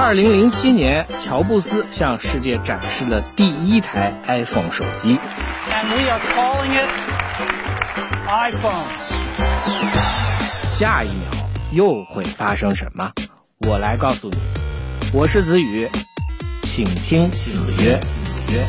二零零七年，乔布斯向世界展示了第一台 iPhone 手机。And we are calling it iPhone. 下一秒又会发生什么？我来告诉你。我是子宇，请听子曰。子曰。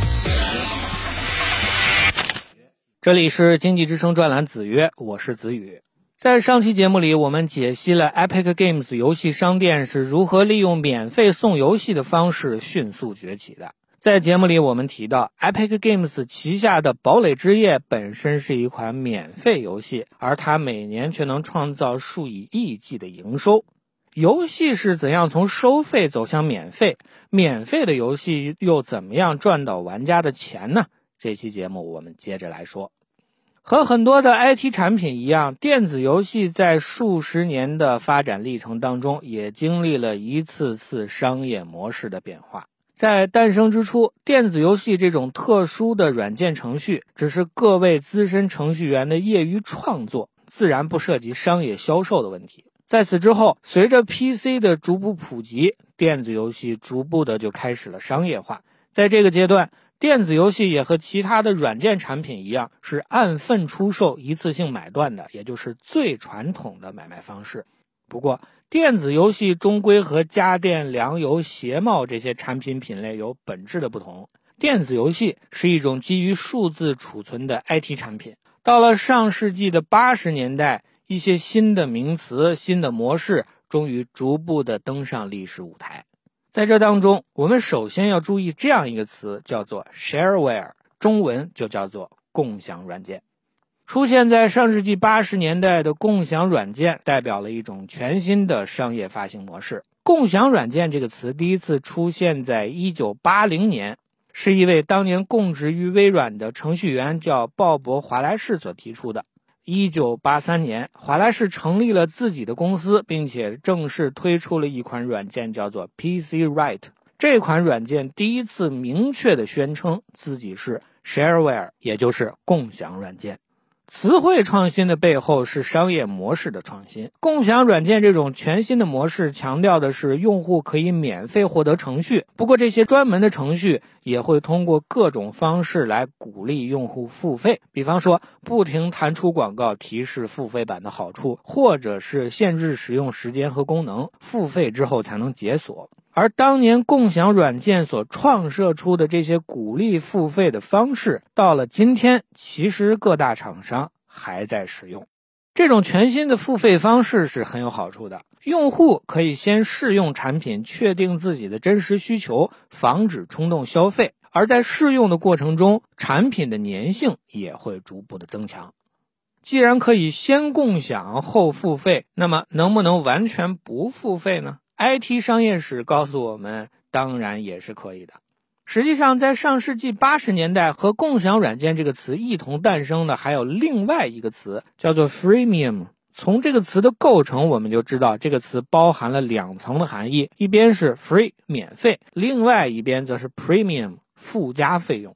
这里是经济之声专栏子曰，我是子宇。在上期节目里，我们解析了 Epic Games 游戏商店是如何利用免费送游戏的方式迅速崛起的。在节目里，我们提到 Epic Games 旗下的《堡垒之夜》本身是一款免费游戏，而它每年却能创造数以亿计的营收。游戏是怎样从收费走向免费？免费的游戏又怎么样赚到玩家的钱呢？这期节目我们接着来说。和很多的 IT 产品一样，电子游戏在数十年的发展历程当中，也经历了一次次商业模式的变化。在诞生之初，电子游戏这种特殊的软件程序只是各位资深程序员的业余创作，自然不涉及商业销售的问题。在此之后，随着 PC 的逐步普及，电子游戏逐步的就开始了商业化。在这个阶段，电子游戏也和其他的软件产品一样，是按份出售、一次性买断的，也就是最传统的买卖方式。不过，电子游戏终归和家电、粮油、鞋帽这些产品品类有本质的不同。电子游戏是一种基于数字储存的 IT 产品。到了上世纪的八十年代，一些新的名词、新的模式终于逐步的登上历史舞台。在这当中，我们首先要注意这样一个词，叫做 shareware，中文就叫做共享软件。出现在上世纪八十年代的共享软件，代表了一种全新的商业发行模式。共享软件这个词第一次出现在一九八零年，是一位当年供职于微软的程序员叫鲍勃·华莱士所提出的。一九八三年，华莱士成立了自己的公司，并且正式推出了一款软件，叫做 PC Write。这款软件第一次明确的宣称自己是 shareware，也就是共享软件。词汇创新的背后是商业模式的创新。共享软件这种全新的模式强调的是用户可以免费获得程序，不过这些专门的程序也会通过各种方式来鼓励用户付费，比方说不停弹出广告提示付费版的好处，或者是限制使用时间和功能，付费之后才能解锁。而当年共享软件所创设出的这些鼓励付费的方式，到了今天，其实各大厂商还在使用。这种全新的付费方式是很有好处的，用户可以先试用产品，确定自己的真实需求，防止冲动消费。而在试用的过程中，产品的粘性也会逐步的增强。既然可以先共享后付费，那么能不能完全不付费呢？IT 商业史告诉我们，当然也是可以的。实际上，在上世纪八十年代，和“共享软件”这个词一同诞生的，还有另外一个词，叫做 “freemium”。从这个词的构成，我们就知道这个词包含了两层的含义：一边是 “free” 免费，另外一边则是 “premium” 附加费用。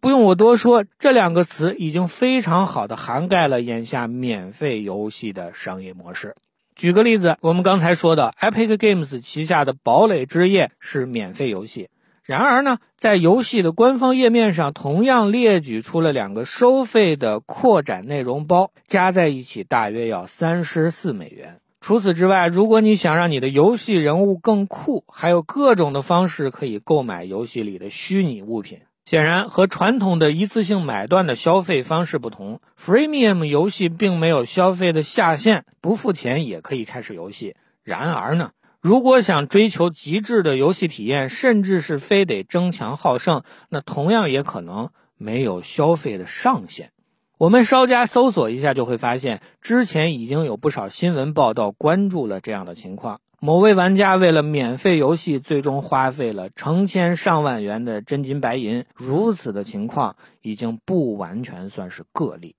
不用我多说，这两个词已经非常好的涵盖了眼下免费游戏的商业模式。举个例子，我们刚才说的 Epic Games 旗下的《堡垒之夜》是免费游戏，然而呢，在游戏的官方页面上同样列举出了两个收费的扩展内容包，加在一起大约要三十四美元。除此之外，如果你想让你的游戏人物更酷，还有各种的方式可以购买游戏里的虚拟物品。显然，和传统的一次性买断的消费方式不同，Freemium 游戏并没有消费的下限，不付钱也可以开始游戏。然而呢，如果想追求极致的游戏体验，甚至是非得争强好胜，那同样也可能没有消费的上限。我们稍加搜索一下，就会发现之前已经有不少新闻报道关注了这样的情况。某位玩家为了免费游戏，最终花费了成千上万元的真金白银，如此的情况已经不完全算是个例。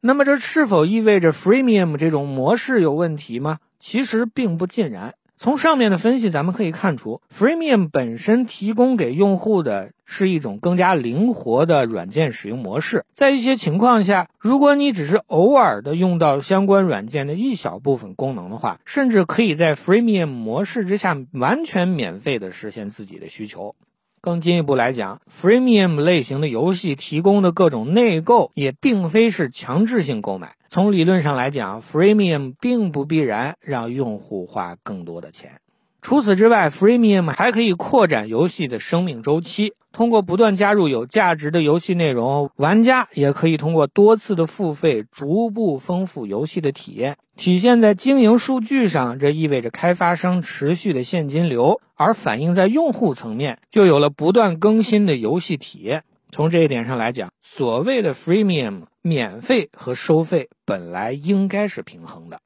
那么，这是否意味着 Freemium 这种模式有问题吗？其实并不尽然。从上面的分析，咱们可以看出，Freemium 本身提供给用户的是一种更加灵活的软件使用模式。在一些情况下，如果你只是偶尔的用到相关软件的一小部分功能的话，甚至可以在 Freemium 模式之下完全免费的实现自己的需求。更进一步来讲，Freemium 类型的游戏提供的各种内购也并非是强制性购买。从理论上来讲，Freemium 并不必然让用户花更多的钱。除此之外，Freemium 还可以扩展游戏的生命周期。通过不断加入有价值的游戏内容，玩家也可以通过多次的付费，逐步丰富游戏的体验。体现在经营数据上，这意味着开发商持续的现金流；而反映在用户层面，就有了不断更新的游戏体验。从这一点上来讲，所谓的 freemium 免费和收费本来应该是平衡的。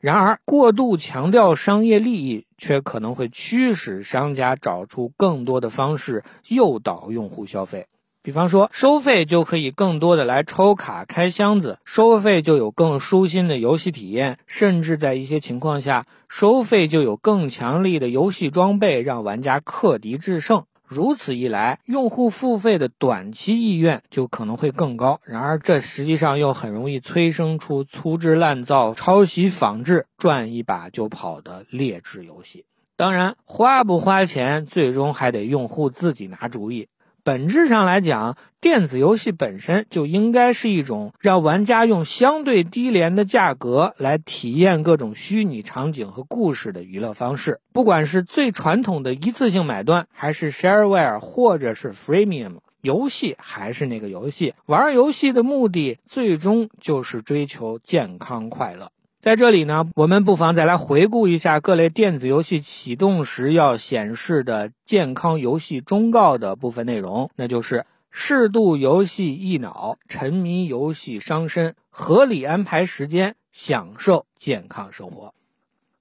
然而，过度强调商业利益，却可能会驱使商家找出更多的方式诱导用户消费。比方说，收费就可以更多的来抽卡、开箱子，收费就有更舒心的游戏体验，甚至在一些情况下，收费就有更强力的游戏装备，让玩家克敌制胜。如此一来，用户付费的短期意愿就可能会更高。然而，这实际上又很容易催生出粗制滥造、抄袭仿制、赚一把就跑的劣质游戏。当然，花不花钱，最终还得用户自己拿主意。本质上来讲，电子游戏本身就应该是一种让玩家用相对低廉的价格来体验各种虚拟场景和故事的娱乐方式。不管是最传统的一次性买断，还是 Shareware，或者是 Freemium，游戏还是那个游戏。玩游戏的目的，最终就是追求健康快乐。在这里呢，我们不妨再来回顾一下各类电子游戏启动时要显示的健康游戏忠告的部分内容，那就是适度游戏益脑，沉迷游戏伤身，合理安排时间，享受健康生活。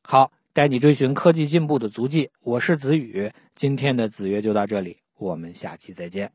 好，带你追寻科技进步的足迹，我是子宇，今天的子曰就到这里，我们下期再见。